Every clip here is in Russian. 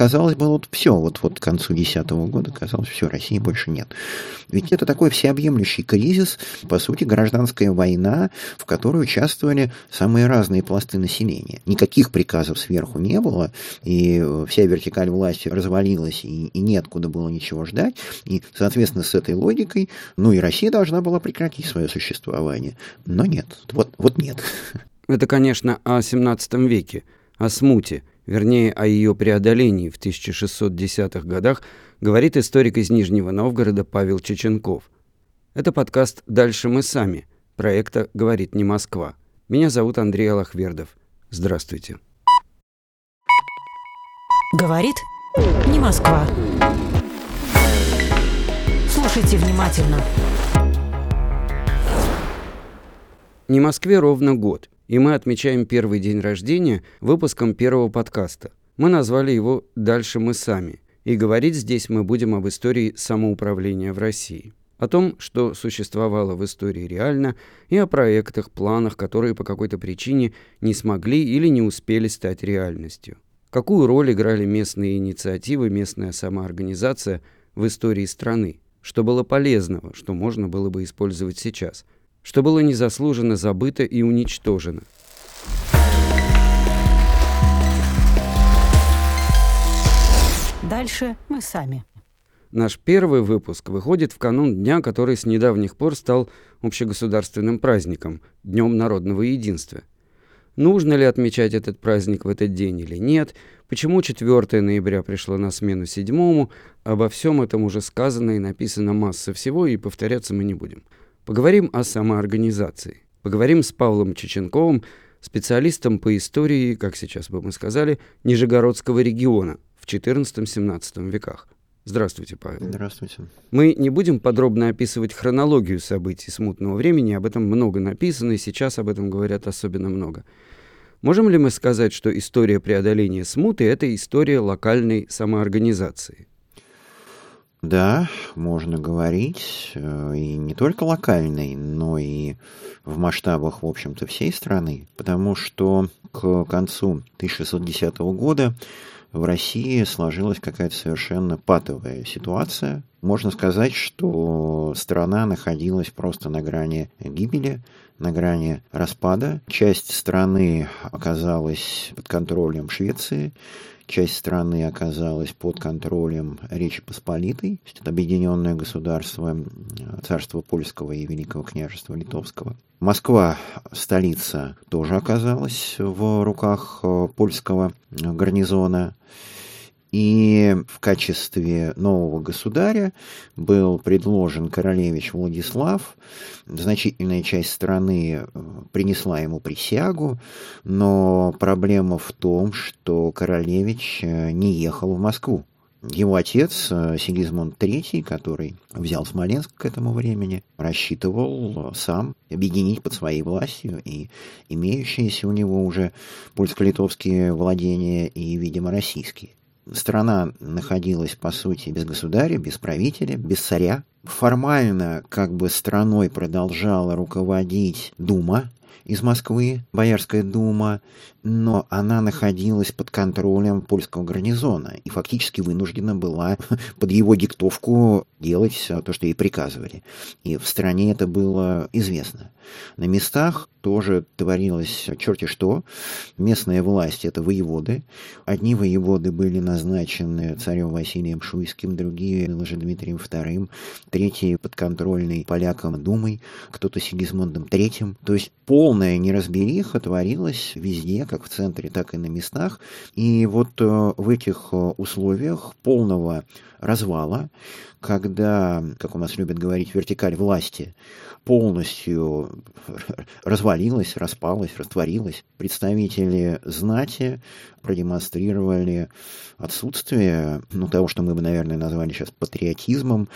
казалось бы, вот все, вот, вот к концу 2010 года казалось, все, России больше нет. Ведь это такой всеобъемлющий кризис, по сути, гражданская война, в которой участвовали самые разные пласты населения. Никаких приказов сверху не было, и вся вертикаль власти развалилась, и, и неоткуда было ничего ждать. И, соответственно, с этой логикой, ну и Россия должна была прекратить свое существование. Но нет, вот, вот нет. Это, конечно, о 17 веке, о смуте, вернее, о ее преодолении в 1610-х годах, говорит историк из Нижнего Новгорода Павел Чеченков. Это подкаст «Дальше мы сами» проекта «Говорит не Москва». Меня зовут Андрей Алахвердов. Здравствуйте. Говорит не Москва. Слушайте внимательно. Не Москве ровно год – и мы отмечаем первый день рождения выпуском первого подкаста. Мы назвали его «Дальше мы сами», и говорить здесь мы будем об истории самоуправления в России. О том, что существовало в истории реально, и о проектах, планах, которые по какой-то причине не смогли или не успели стать реальностью. Какую роль играли местные инициативы, местная самоорганизация в истории страны? Что было полезного, что можно было бы использовать сейчас – что было незаслуженно забыто и уничтожено. Дальше мы сами. Наш первый выпуск выходит в канун дня, который с недавних пор стал общегосударственным праздником – Днем народного единства. Нужно ли отмечать этот праздник в этот день или нет, почему 4 ноября пришло на смену 7 обо всем этом уже сказано и написано масса всего, и повторяться мы не будем – Поговорим о самоорганизации. Поговорим с Павлом Чеченковым, специалистом по истории, как сейчас бы мы сказали, Нижегородского региона в XIV-XVII веках. Здравствуйте, Павел. Здравствуйте. Мы не будем подробно описывать хронологию событий смутного времени, об этом много написано, и сейчас об этом говорят особенно много. Можем ли мы сказать, что история преодоления смуты – это история локальной самоорганизации? Да, можно говорить, э, и не только локальной, но и в масштабах, в общем-то, всей страны, потому что к концу 1610 года в России сложилась какая-то совершенно патовая ситуация. Можно сказать, что страна находилась просто на грани гибели, на грани распада. Часть страны оказалась под контролем Швеции, часть страны оказалась под контролем Речи Посполитой, это объединенное государство царства Польского и Великого княжества Литовского. Москва, столица, тоже оказалась в руках э, польского гарнизона. И в качестве нового государя был предложен королевич Владислав. Значительная часть страны э, принесла ему присягу, но проблема в том, что королевич э, не ехал в Москву. Его отец э, Сигизмунд III, который взял Смоленск к этому времени, рассчитывал сам объединить под своей властью и имеющиеся у него уже польско-литовские владения и, видимо, российские. Страна находилась, по сути, без государя, без правителя, без царя. Формально, как бы, страной продолжала руководить Дума, из Москвы, Боярская дума, но она находилась под контролем польского гарнизона и фактически вынуждена была под его диктовку делать то, что ей приказывали. И в стране это было известно. На местах тоже творилось черти что. Местная власть – это воеводы. Одни воеводы были назначены царем Василием Шуйским, другие – Дмитрием II, третьи – подконтрольный полякам Думой, кто-то Сигизмундом III. То есть полная неразбериха творилась везде, как в центре, так и на местах. И вот э, в этих э, условиях полного развала, когда, как у нас любят говорить, вертикаль власти полностью развалилась, распалась, растворилась. Представители знати продемонстрировали отсутствие ну, того, что мы бы, наверное, назвали сейчас патриотизмом,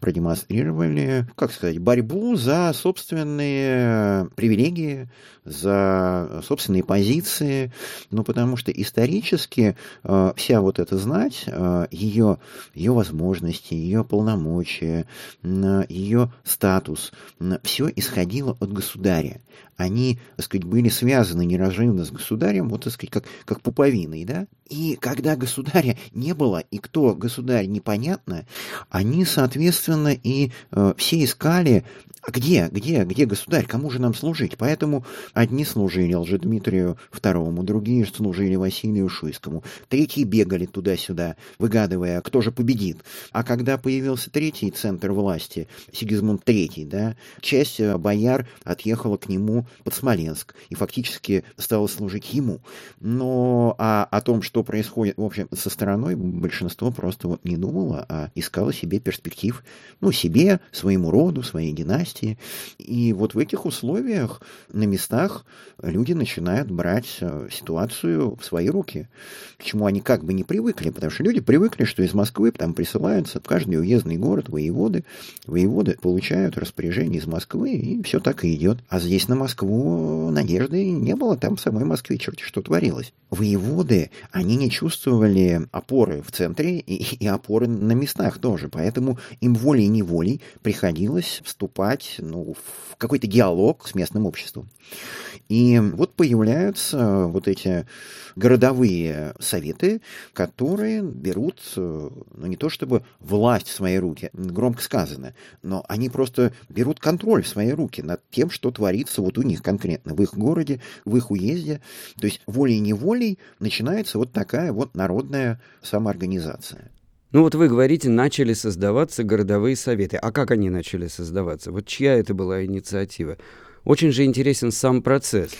продемонстрировали, как сказать, борьбу за собственные привилегии, за собственные позиции, ну, потому что исторически э, вся вот эта знать, э, ее, ее возможности, ее полномочия, э, ее статус, э, все исходило от государя. Они, так сказать, были связаны неразрывно с государем, вот, так сказать, как, как пуповиной, да? И когда государя не было, и кто государь непонятно, они, соответственно, и э, все искали а где, где, где государь? Кому же нам служить? Поэтому одни служили Лжедмитрию II, другие служили Василию Шуйскому, третьи бегали туда-сюда, выгадывая, кто же победит. А когда появился третий центр власти, Сигизмунд III, да, часть э, бояр отъехала к нему под Смоленск и фактически стала служить ему. Но а о том, что происходит, в общем, со стороной, большинство просто вот не думало, а искало себе перспектив, ну, себе, своему роду, своей династии. И вот в этих условиях на местах люди начинают брать э, ситуацию в свои руки, к чему они как бы не привыкли, потому что люди привыкли, что из Москвы там присылаются в каждый уездный город воеводы, воеводы получают распоряжение из Москвы, и все так и идет. А здесь на Москву надежды не было, там в самой Москве черти что творилось. Воеводы, они не чувствовали опоры в центре и, и опоры на местах тоже, поэтому им волей-неволей приходилось вступать ну, в какой-то диалог с местным обществом. И вот появляются вот эти городовые советы, которые берут, ну не то чтобы власть в свои руки, громко сказано, но они просто берут контроль в свои руки над тем, что творится вот у них конкретно, в их городе, в их уезде. То есть волей-неволей начинается вот такая вот народная самоорганизация. Ну вот вы говорите, начали создаваться городовые советы. А как они начали создаваться? Вот чья это была инициатива? Очень же интересен сам процесс.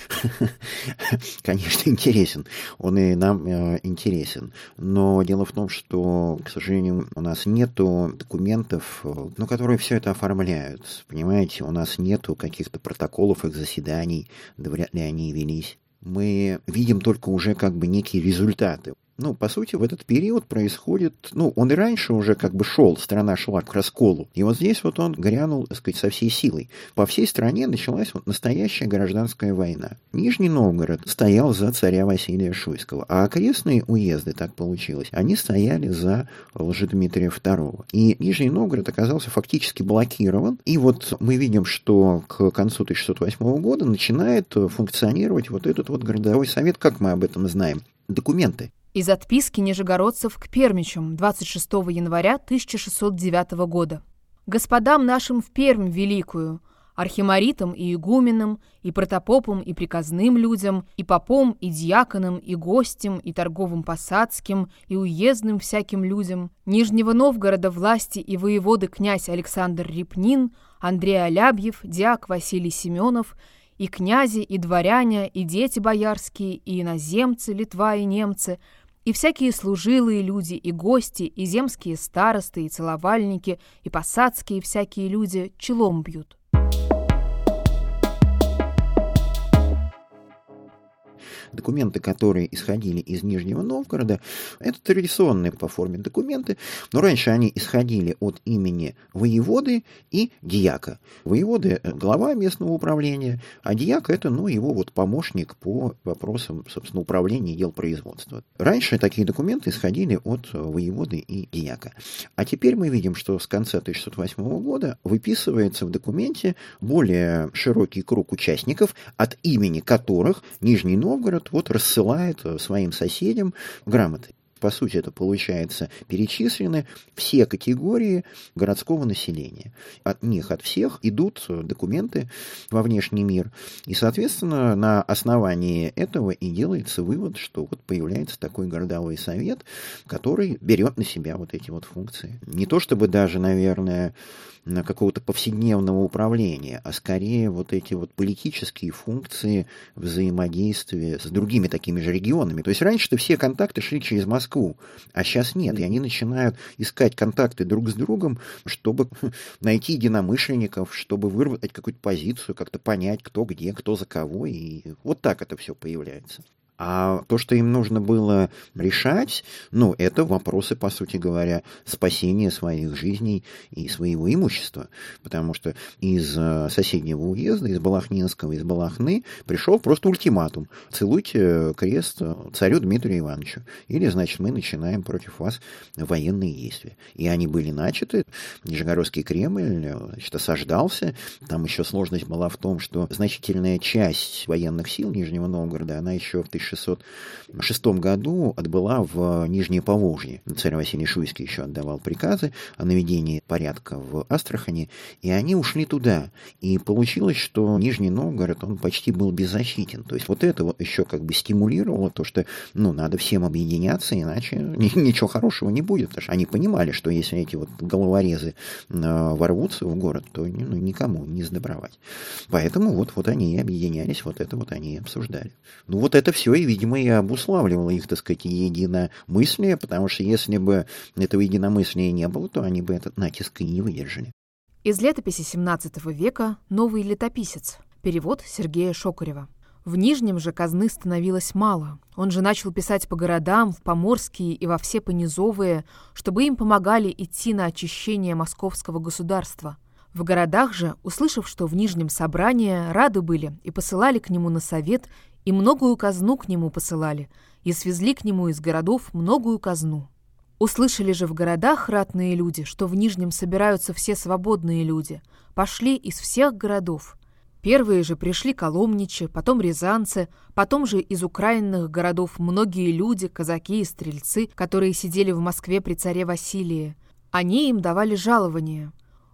Конечно, интересен. Он и нам э, интересен. Но дело в том, что, к сожалению, у нас нет документов, э, ну, которые все это оформляют. Понимаете, у нас нет каких-то протоколов их заседаний, да вряд ли они велись. Мы видим только уже как бы некие результаты ну, по сути, в этот период происходит, ну, он и раньше уже как бы шел, страна шла к расколу. И вот здесь вот он грянул, так сказать, со всей силой. По всей стране началась вот настоящая гражданская война. Нижний Новгород стоял за царя Василия Шуйского, а окрестные уезды, так получилось, они стояли за Лжедмитрия II. И Нижний Новгород оказался фактически блокирован. И вот мы видим, что к концу 1608 года начинает функционировать вот этот вот городовой совет, как мы об этом знаем. Документы. Из отписки нижегородцев к Пермичам 26 января 1609 года. «Господам нашим в Пермь великую, архимаритам и игуменам, и протопопам, и приказным людям, и попом, и дьяконам, и гостям, и торговым посадским, и уездным всяким людям, Нижнего Новгорода власти и воеводы князь Александр Репнин, Андрей Алябьев, диак Василий Семенов, и князи, и дворяне, и дети боярские, и иноземцы, Литва и немцы – и всякие служилые люди, и гости, и земские старосты, и целовальники, и посадские всякие люди челом бьют. Документы, которые исходили из Нижнего Новгорода, это традиционные по форме документы, но раньше они исходили от имени воеводы и дьяка. Воеводы – глава местного управления, а дьяк – это ну, его вот помощник по вопросам, собственно, управления дел производства. Раньше такие документы исходили от воеводы и дьяка. А теперь мы видим, что с конца 1608 года выписывается в документе более широкий круг участников, от имени которых Нижний Новгород город вот рассылает э, своим соседям грамоты. По сути, это получается перечислены все категории городского населения. От них, от всех идут документы во внешний мир. И, соответственно, на основании этого и делается вывод, что вот появляется такой городовой совет, который берет на себя вот эти вот функции. Не то чтобы даже, наверное, на какого-то повседневного управления, а скорее вот эти вот политические функции взаимодействия с другими такими же регионами. То есть раньше-то все контакты шли через Москву, а сейчас нет. И они начинают искать контакты друг с другом, чтобы найти единомышленников, чтобы выработать какую-то позицию, как-то понять, кто где, кто за кого. И вот так это все появляется. А то, что им нужно было решать, ну, это вопросы, по сути говоря, спасения своих жизней и своего имущества. Потому что из э, соседнего уезда, из Балахнинского, из Балахны пришел просто ультиматум. Целуйте крест царю Дмитрию Ивановичу. Или, значит, мы начинаем против вас военные действия. И они были начаты. Нижегородский Кремль значит, осаждался. Там еще сложность была в том, что значительная часть военных сил Нижнего Новгорода, она еще в 1606 году отбыла в Нижнее Поволжье. Царь Василий Шуйский еще отдавал приказы о наведении порядка в Астрахани, и они ушли туда. И получилось, что Нижний Новгород, он почти был беззащитен. То есть вот это вот еще как бы стимулировало то, что ну, надо всем объединяться, иначе ничего хорошего не будет. Потому что они понимали, что если эти вот головорезы э, ворвутся в город, то ну, никому не сдобровать. Поэтому вот, вот они и объединялись, вот это вот они и обсуждали. Ну вот это все, и, видимо, и обуславливало их, так сказать, единомыслие, потому что если бы этого единомыслия не было, то они бы этот натиск и не выдержали. Из летописи XVII века «Новый летописец». Перевод Сергея Шокарева. В Нижнем же казны становилось мало. Он же начал писать по городам, в Поморские и во все понизовые, чтобы им помогали идти на очищение московского государства. В городах же, услышав, что в Нижнем собрании, рады были и посылали к нему на совет, и многую казну к нему посылали, и свезли к нему из городов многую казну. Услышали же в городах ратные люди, что в Нижнем собираются все свободные люди, пошли из всех городов – Первые же пришли коломничи, потом рязанцы, потом же из украинных городов многие люди, казаки и стрельцы, которые сидели в Москве при царе Василии. Они им давали жалование.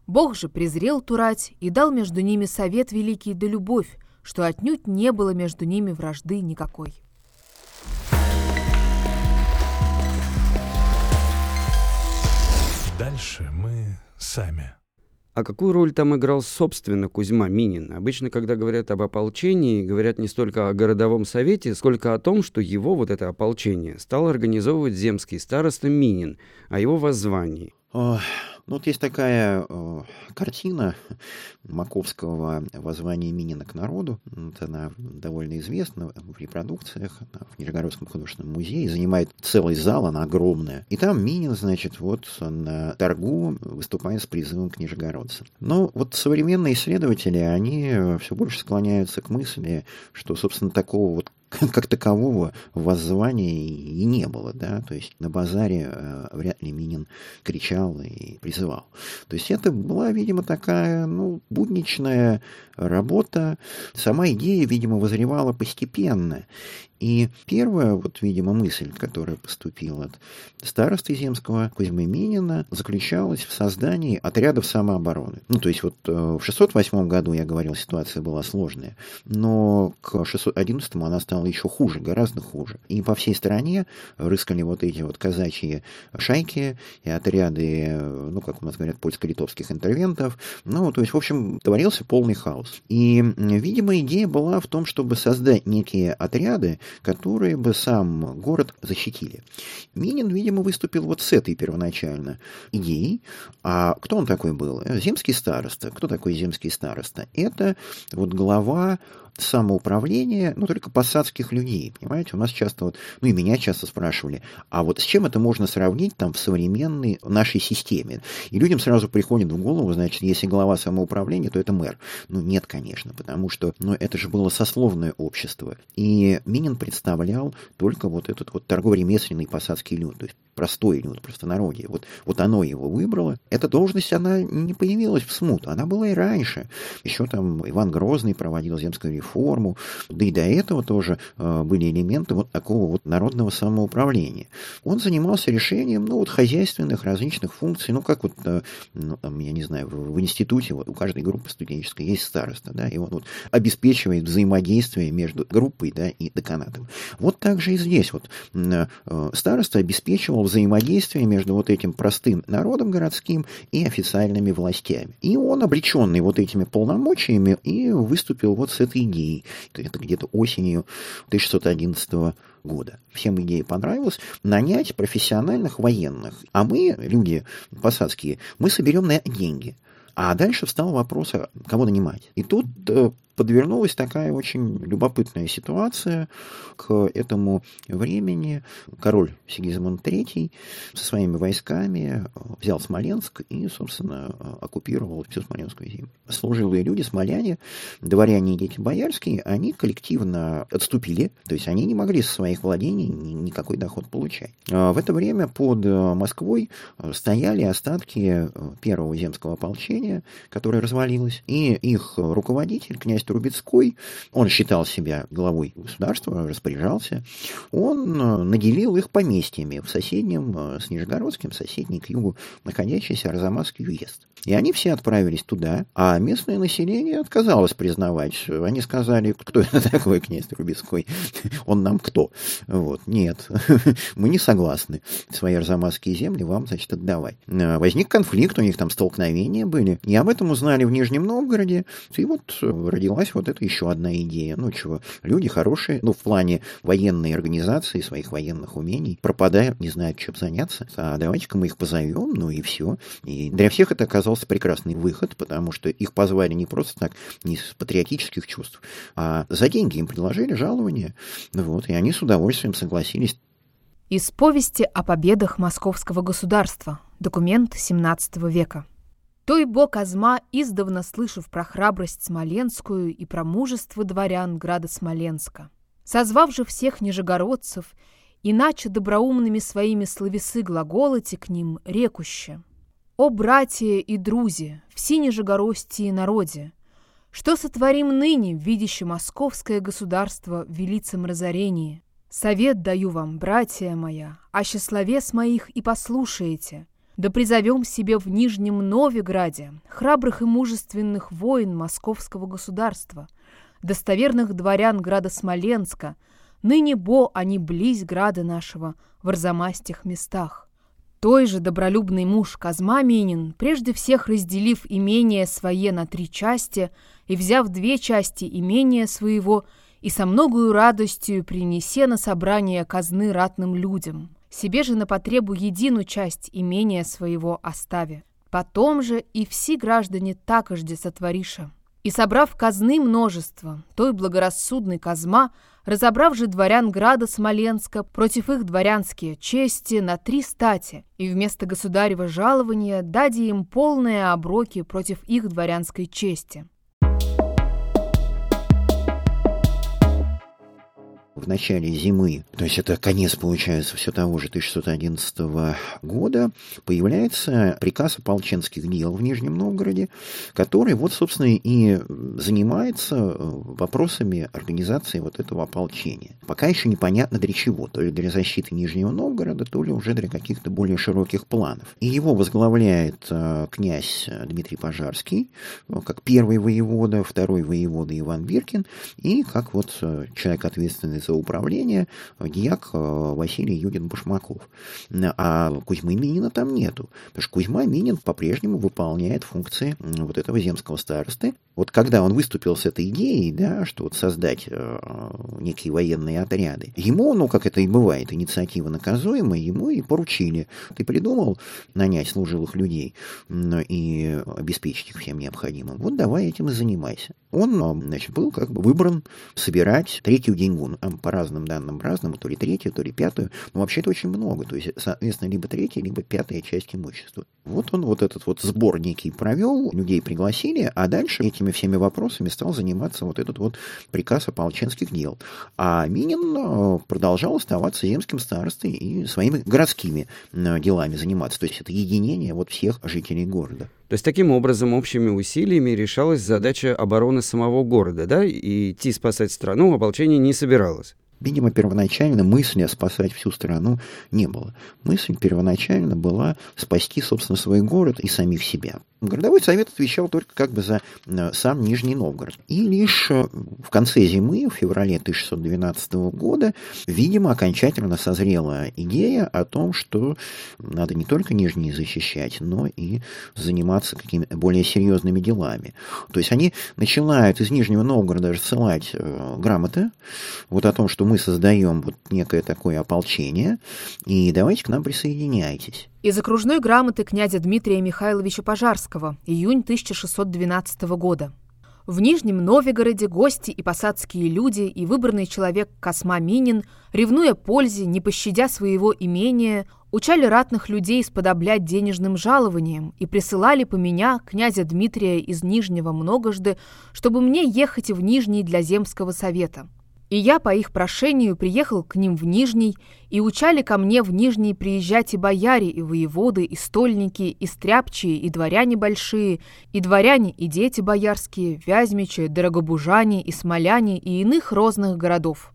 Бог же презрел Турать и дал между ними совет великий да любовь, что отнюдь не было между ними вражды никакой. Дальше мы сами. А какую роль там играл, собственно, Кузьма Минин? Обычно, когда говорят об ополчении, говорят не столько о городовом совете, сколько о том, что его, вот это ополчение, стал организовывать земский староста Минин, о его воззвании. Ну, вот есть такая э, картина Маковского «Воззвание Минина к народу». Вот она довольно известна в репродукциях в Нижегородском художественном музее. Занимает целый зал, она огромная. И там Минин, значит, вот на торгу выступает с призывом к нижегородцам. Но вот современные исследователи, они все больше склоняются к мысли, что, собственно, такого вот как такового воззвания и не было, да, то есть на базаре э, вряд ли Минин кричал и призывал. То есть это была, видимо, такая, ну, будничная работа. Сама идея, видимо, возревала постепенно. И первая, вот, видимо, мысль, которая поступила от старосты земского Кузьмы Минина, заключалась в создании отрядов самообороны. Ну, то есть вот э, в 608 году, я говорил, ситуация была сложная, но к 611 она стала еще хуже, гораздо хуже. И по всей стране рыскали вот эти вот казачьи шайки и отряды, ну, как у нас говорят, польско-литовских интервентов. Ну, то есть, в общем, творился полный хаос. И, видимо, идея была в том, чтобы создать некие отряды, которые бы сам город защитили. Минин, видимо, выступил вот с этой первоначально идеей. А кто он такой был? Земский староста. Кто такой земский староста? Это вот глава самоуправления, ну, только посадских людей, понимаете? У нас часто вот, ну, и меня часто спрашивали, а вот с чем это можно сравнить там в современной нашей системе? И людям сразу приходит в голову, значит, если глава самоуправления, то это мэр. Ну, нет, конечно, потому что, ну, это же было сословное общество. И Минин представлял только вот этот вот торгово-ремесленный посадский люд, то есть простой люд, простонародье. Вот, вот оно его выбрало. Эта должность, она не появилась в смуту, она была и раньше. Еще там Иван Грозный проводил земскую реформу, да и до этого тоже э, были элементы вот такого вот народного самоуправления. Он занимался решением, ну, вот хозяйственных различных функций, ну, как вот, э, ну, там, я не знаю, в, институте вот у каждой группы студенческой есть староста, да, и он вот обеспечивает взаимодействие между группой, да, и деканатом. Вот так же и здесь вот э, староста обеспечивал взаимодействие между вот этим простым народом городским и официальными властями. И он, облеченный вот этими полномочиями, и выступил вот с этой идеей. Это где-то осенью 1611 года. Всем идея понравилась нанять профессиональных военных. А мы, люди посадские, мы соберем на деньги. А дальше встал вопрос, а кого нанимать. И тут э, подвернулась такая очень любопытная ситуация. К этому времени король Сигизмунд III со своими войсками взял Смоленск и, собственно, оккупировал всю Смоленскую землю. Служилые люди, смоляне, дворяне и дети боярские, они коллективно отступили, то есть они не могли со своих владений никакой доход получать. А в это время под Москвой стояли остатки первого земского ополчения, которое развалилось, и их руководитель, князь Трубецкой, он считал себя главой государства, распоряжался, он э, наделил их поместьями в соседнем э, с Нижегородским, соседний к югу находящийся Арзамасский уезд. И они все отправились туда, а местное население отказалось признавать. Они сказали, кто это такой князь Трубецкой? Он нам кто? Вот, нет, мы не согласны свои арзамасские земли вам, значит, отдавать. Э, возник конфликт, у них там столкновения были, и об этом узнали в Нижнем Новгороде, и вот родилась вот эта еще одна идея. Ну, чего, люди хорошие, ну, в плане военной организации, своих военных умений, пропадают, не знают, чем заняться, а давайте-ка мы их позовем, ну и все. И для всех это оказался прекрасный выход, потому что их позвали не просто так, не из патриотических чувств, а за деньги им предложили жалование, вот, и они с удовольствием согласились. Из повести о победах московского государства. Документ XVII века. Той бог Азма, издавна слышав про храбрость Смоленскую и про мужество дворян града Смоленска, созвав же всех нижегородцев, иначе доброумными своими словесы глаголоти к ним рекуще. «О, братья и друзья, все нижегородские народе, что сотворим ныне, видяще московское государство в велицем разорении? Совет даю вам, братья моя, о счастливес моих и послушаете — да призовем себе в Нижнем Новиграде храбрых и мужественных воин московского государства, достоверных дворян града Смоленска, ныне бо они близь града нашего в арзамастих местах. Той же добролюбный муж Казма Минин, прежде всех разделив имение свое на три части и взяв две части имения своего, и со многою радостью принесе на собрание казны ратным людям, себе же на потребу единую часть имения своего остави. Потом же и все граждане такожде сотвориша. И собрав казны множество, той благорассудный Казма, разобрав же дворян града Смоленска против их дворянские чести на три стати, и вместо государева жалования дади им полные оброки против их дворянской чести. В начале зимы, то есть это конец, получается, все того же 1611 года, появляется приказ ополченских дел в Нижнем Новгороде, который вот, собственно, и занимается э, вопросами организации вот этого ополчения. Пока еще непонятно для чего, то ли для защиты Нижнего Новгорода, то ли уже для каких-то более широких планов. И его возглавляет э, князь Дмитрий Пожарский, э, как первый воевода, второй воевода Иван Биркин, и как вот человек ответственный за управления дьяк э, Василий Юдин-Башмаков. А Кузьмы Минина там нету, потому что Кузьма Минин по-прежнему выполняет функции вот этого земского старосты. Вот когда он выступил с этой идеей, да, что вот создать э, некие военные отряды, ему, ну, как это и бывает, инициатива наказуемая, ему и поручили. Ты придумал нанять служилых людей и обеспечить их всем необходимым. Вот давай этим и занимайся. Он, значит, был как бы выбран собирать третью деньгу по разным данным разному, то ли третью, то ли пятую. Но вообще это очень много. То есть, соответственно, либо третья, либо пятая часть имущества. Вот он вот этот вот сбор некий провел, людей пригласили, а дальше этими всеми вопросами стал заниматься вот этот вот приказ ополченских дел. А Минин э, продолжал оставаться земским старостой и своими городскими э, делами заниматься. То есть это единение вот всех жителей города. То есть таким образом общими усилиями решалась задача обороны самого города, да, и идти спасать страну ополчение не собиралось. Видимо, первоначально мысли спасать всю страну не было. Мысль первоначально была спасти, собственно, свой город и самих себя. Городовой совет отвечал только как бы за э, сам Нижний Новгород. И лишь э, в конце зимы, в феврале 1612 года, видимо, окончательно созрела идея о том, что надо не только Нижний защищать, но и заниматься какими-то более серьезными делами. То есть они начинают из Нижнего Новгорода рассылать э, грамоты вот о том, что мы создаем вот некое такое ополчение, и давайте к нам присоединяйтесь. Из окружной грамоты князя Дмитрия Михайловича Пожарского, июнь 1612 года. В Нижнем Новгороде гости и посадские люди и выбранный человек Косма Минин, ревнуя пользе, не пощадя своего имения, учали ратных людей сподоблять денежным жалованием и присылали по меня, князя Дмитрия из Нижнего Многожды, чтобы мне ехать в Нижний для земского совета. И я по их прошению приехал к ним в Нижний, и учали ко мне в Нижний приезжать и бояре, и воеводы, и стольники, и стряпчие, и дворяне большие, и дворяне, и дети боярские, вязьмичи, дорогобужане, и смоляне, и иных розных городов.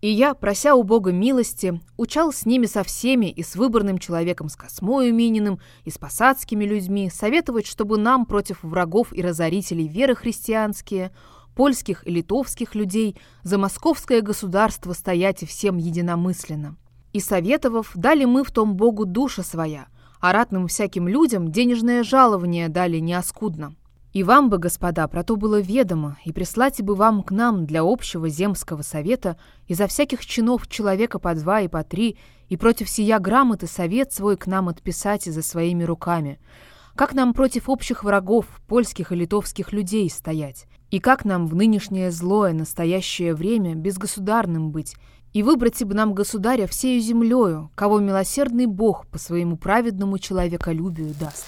И я, прося у Бога милости, учал с ними со всеми и с выборным человеком с Космою Мининым, и с посадскими людьми, советовать, чтобы нам против врагов и разорителей веры христианские – польских и литовских людей за московское государство стоять всем единомысленно. И советовав, дали мы в том Богу душа своя, а ратным всяким людям денежное жалование дали неоскудно. И вам бы, господа, про то было ведомо, и прислать бы вам к нам для общего земского совета изо всяких чинов человека по два и по три, и против сия грамоты совет свой к нам отписать за своими руками. Как нам против общих врагов, польских и литовских людей стоять? И как нам в нынешнее злое настоящее время безгосударным быть, и выбрать бы нам государя всею землею, кого милосердный Бог по своему праведному человеколюбию даст.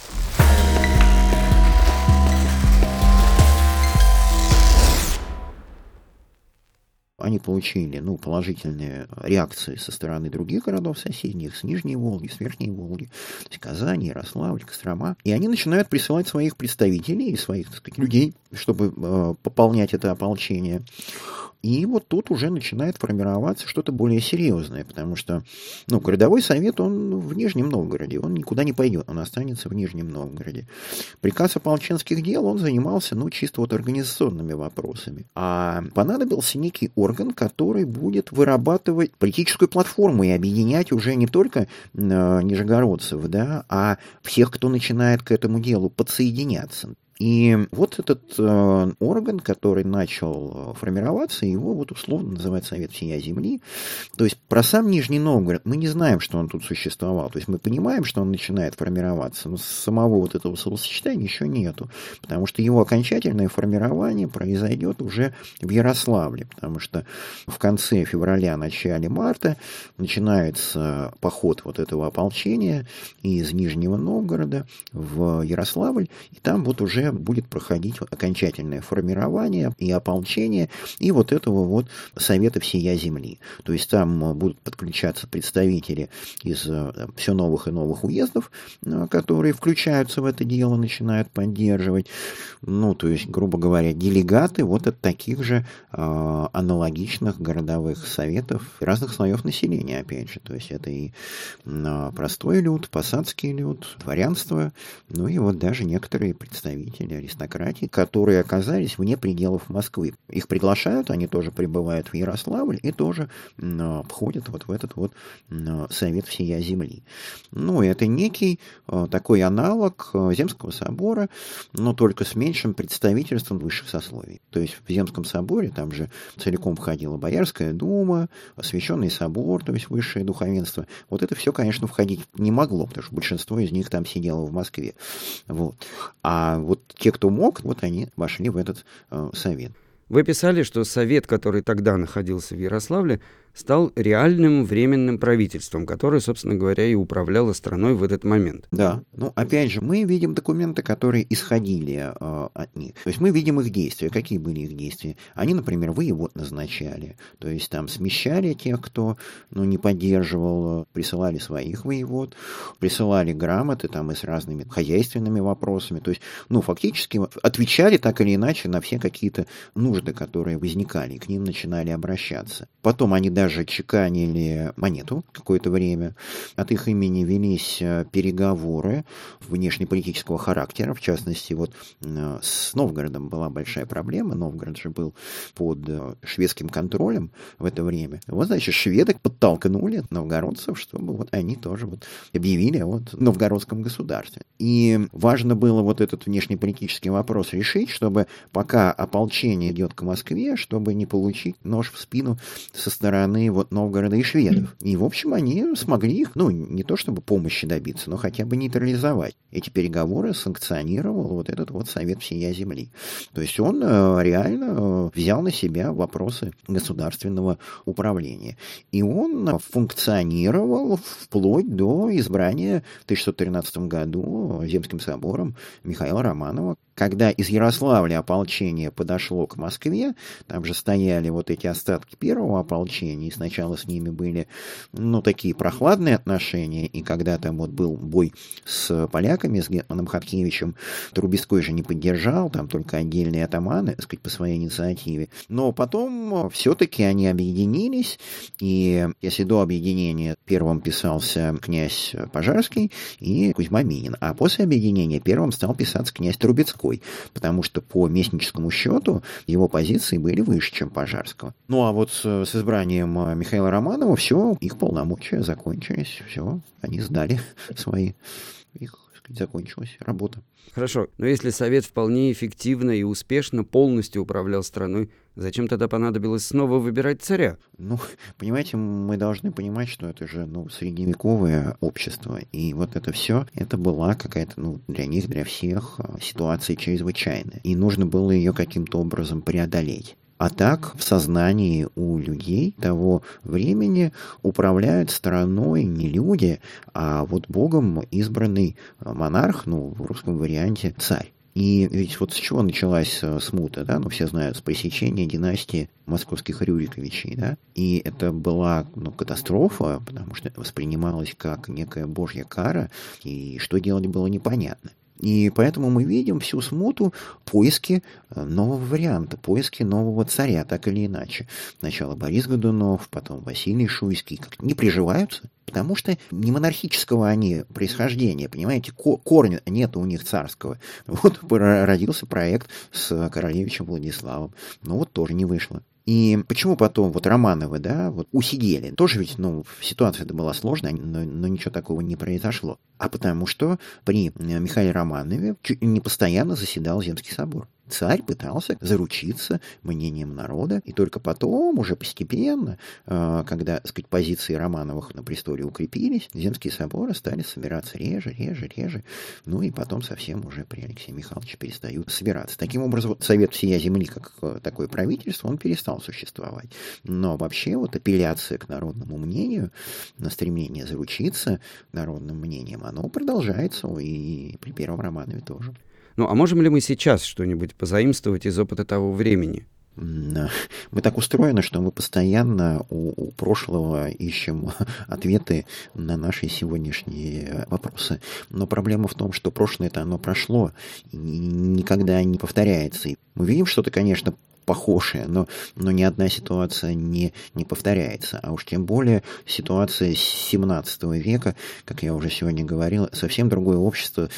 Они получили ну, положительные реакции со стороны других городов соседних, с Нижней Волги, с Верхней Волги, то есть Казани, Ярославль, Кострома. И они начинают присылать своих представителей и своих так сказать, людей, чтобы э, пополнять это ополчение. И вот тут уже начинает формироваться что-то более серьезное, потому что ну, городовой совет, он в Нижнем Новгороде, он никуда не пойдет, он останется в Нижнем Новгороде. Приказ ополченских дел, он занимался, ну, чисто вот организационными вопросами. А понадобился некий орган, который будет вырабатывать политическую платформу и объединять уже не только э, нижегородцев, да, а всех, кто начинает к этому делу подсоединяться. И вот этот э, орган, который начал э, формироваться, его вот условно называют Совет всея Земли. То есть про сам Нижний Новгород мы не знаем, что он тут существовал. То есть мы понимаем, что он начинает формироваться, но самого вот этого словосочетания еще нету. Потому что его окончательное формирование произойдет уже в Ярославле. Потому что в конце февраля, начале марта начинается поход вот этого ополчения из Нижнего Новгорода в Ярославль. И там вот уже будет проходить окончательное формирование и ополчение, и вот этого вот Совета всея Земли. То есть там будут подключаться представители из э, все новых и новых уездов, э, которые включаются в это дело, начинают поддерживать. Ну, то есть, грубо говоря, делегаты вот от таких же э, аналогичных городовых советов разных слоев населения, опять же. То есть это и э, простой люд, посадский люд, дворянство, ну и вот даже некоторые представители представители аристократии, которые оказались вне пределов Москвы. Их приглашают, они тоже прибывают в Ярославль и тоже входят вот в этот вот Совет всея земли. Ну, это некий э, такой аналог Земского собора, но только с меньшим представительством высших сословий. То есть в Земском соборе там же целиком входила Боярская дума, освященный собор, то есть высшее духовенство. Вот это все, конечно, входить не могло, потому что большинство из них там сидело в Москве. Вот. А вот те, кто мог, вот они вошли в этот э, совет. Вы писали, что совет, который тогда находился в Ярославле, стал реальным временным правительством, которое, собственно говоря, и управляло страной в этот момент. Да. Ну, опять же, мы видим документы, которые исходили э, от них. То есть мы видим их действия. Какие были их действия? Они, например, воевод назначали. То есть там смещали тех, кто ну, не поддерживал, присылали своих воевод, присылали грамоты там и с разными хозяйственными вопросами. То есть, ну, фактически отвечали так или иначе на все какие-то нужды, которые возникали, и к ним начинали обращаться. Потом они даже даже чеканили монету какое-то время. От их имени велись э, переговоры внешнеполитического характера. В частности, вот э, с Новгородом была большая проблема. Новгород же был под э, шведским контролем в это время. Вот, значит, шведы подтолкнули новгородцев, чтобы вот они тоже вот объявили о вот новгородском государстве. И важно было вот этот внешнеполитический вопрос решить, чтобы пока ополчение идет к Москве, чтобы не получить нож в спину со стороны стороны вот Новгорода и шведов. И, в общем, они смогли их, ну, не то чтобы помощи добиться, но хотя бы нейтрализовать. Эти переговоры санкционировал вот этот вот Совет всея Земли. То есть он э, реально э, взял на себя вопросы государственного управления. И он функционировал вплоть до избрания в 1613 году Земским собором Михаила Романова, когда из Ярославля ополчение подошло к Москве, там же стояли вот эти остатки первого ополчения, и сначала с ними были, ну, такие прохладные отношения, и когда там вот был бой с поляками, с Гетманом Хаткевичем, Трубецкой же не поддержал, там только отдельные атаманы, так сказать, по своей инициативе. Но потом все-таки они объединились, и если до объединения первым писался князь Пожарский и Кузьма Минин, а после объединения первым стал писаться князь Трубецкой, Донской, потому что по местническому счету его позиции были выше, чем Пожарского. Ну а вот с, с избранием э, Михаила Романова все, их полномочия закончились, все, они сдали свои, их сказать, закончилась работа. Хорошо, но если Совет вполне эффективно и успешно полностью управлял страной, зачем тогда понадобилось снова выбирать царя? Ну, понимаете, мы должны понимать, что это же ну, средневековое общество, и вот это все, это была какая-то, ну, для них, для всех э, ситуация чрезвычайная, и нужно было ее каким-то образом преодолеть. А так в сознании у людей того времени управляют страной не люди, а вот Богом избранный монарх, ну, в русском варианте царь. И ведь вот с чего началась э, смута, да, ну, все знают, с пресечения династии московских Рюриковичей, да, и это была, ну, катастрофа, потому что воспринималась как некая божья кара, и что делать было непонятно. И поэтому мы видим всю смуту поиски э, нового варианта, поиски нового царя, так или иначе. Сначала Борис Годунов, потом Василий Шуйский. Как не приживаются, потому что не монархического они происхождения, понимаете, корня нет у них царского. Вот родился проект с королевичем Владиславом, но вот тоже не вышло. И почему потом вот Романовы, да, вот усидели? Тоже ведь, ну, ситуация была сложная, но, но ничего такого не произошло. А потому что при Михаиле Романове чуть не постоянно заседал Земский собор. Царь пытался заручиться мнением народа, и только потом, уже постепенно, э, когда, сказать, позиции Романовых на престоле укрепились, земские соборы стали собираться реже, реже, реже, ну и потом совсем уже при Алексее Михайловиче перестают собираться. Таким образом, Совет всея земли, как э, такое правительство, он перестал существовать. Но вообще вот апелляция к народному мнению, на стремление заручиться народным мнением, оно продолжается и при первом Романове тоже. Ну, а можем ли мы сейчас что-нибудь позаимствовать из опыта того времени? Мы так устроены, что мы постоянно у, у прошлого ищем ответы на наши сегодняшние вопросы. Но проблема в том, что прошлое-то оно прошло и никогда не повторяется. И мы видим что-то, конечно, похожие, но, но ни одна ситуация не, не повторяется. А уж тем более ситуация 17 века, как я уже сегодня говорил, совсем другое общество,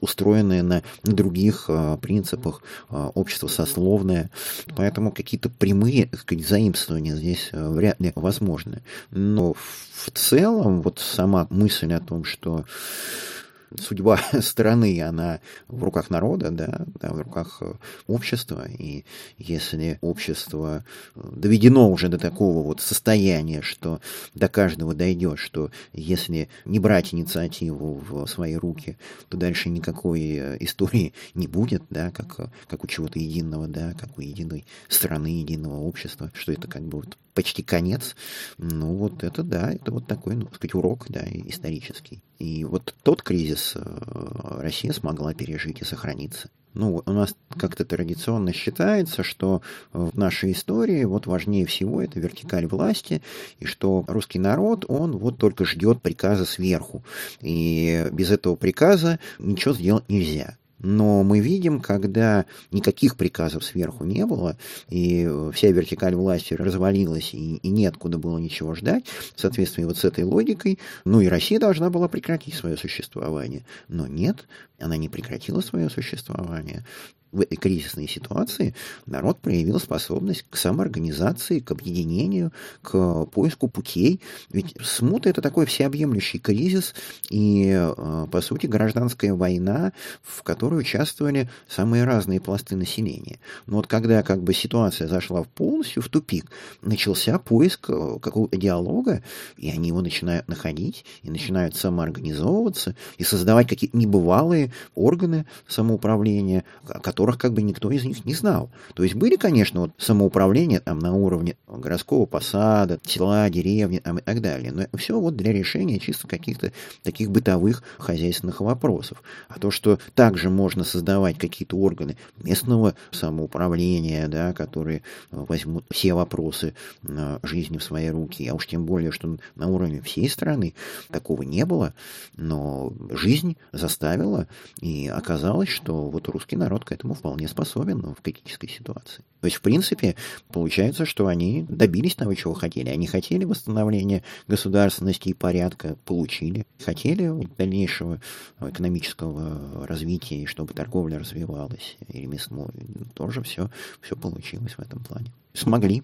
устроенное на других э, принципах, э, общество сословное. Поэтому какие-то прямые сказать, заимствования здесь э, вряд ли возможны. Но в целом вот сама мысль о том, что судьба страны, она в руках народа, да, да, в руках э, общества. И если общество э, доведено уже до такого вот состояния, что до каждого дойдет, что если не брать инициативу в свои руки, то дальше никакой э, истории не будет, да, как, как у чего-то единого, да, как у единой страны, единого общества, что это как бы вот почти конец. Ну, вот это да, это вот такой, ну, сказать, урок, да, исторический. И вот тот кризис э, Россия смогла пережить и сохраниться. Ну, у нас как-то традиционно считается, что в нашей истории вот важнее всего это вертикаль власти, и что русский народ, он вот только ждет приказа сверху. И без этого приказа ничего сделать нельзя. Но мы видим, когда никаких приказов сверху не было, и вся вертикаль власти развалилась, и, и неоткуда было ничего ждать, в соответствии вот с этой логикой, ну и Россия должна была прекратить свое существование. Но нет, она не прекратила свое существование. В этой кризисной ситуации народ проявил способность к самоорганизации, к объединению, к поиску путей. Ведь смута – это такой всеобъемлющий кризис и, э, по сути, гражданская война, в которой участвовали самые разные пласты населения. Но вот когда как бы ситуация зашла полностью в тупик, начался поиск э, какого-то диалога, и они его начинают находить, и начинают самоорганизовываться, и создавать какие-то небывалые органы самоуправления, которые которых как бы никто из них не знал. То есть были, конечно, вот самоуправления там на уровне городского посада, села, деревни там, и так далее, но все вот для решения чисто каких-то таких бытовых хозяйственных вопросов. А то, что также можно создавать какие-то органы местного самоуправления, да, которые возьмут все вопросы жизни в свои руки, а уж тем более, что на уровне всей страны такого не было, но жизнь заставила, и оказалось, что вот русский народ к этому этому вполне способен но в критической ситуации. То есть, в принципе, получается, что они добились того, чего хотели. Они хотели восстановления государственности и порядка, получили. Хотели дальнейшего экономического развития, чтобы торговля развивалась, и ремесло. Тоже все, все получилось в этом плане. Смогли.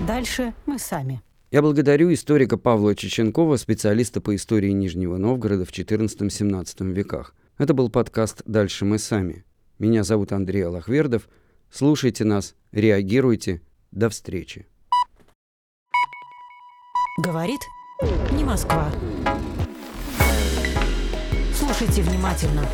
Дальше мы сами. Я благодарю историка Павла Чеченкова, специалиста по истории Нижнего Новгорода в XIV-XVII веках. Это был подкаст «Дальше мы сами». Меня зовут Андрей Аллахвердов. Слушайте нас, реагируйте. До встречи. Говорит не Москва. Слушайте внимательно.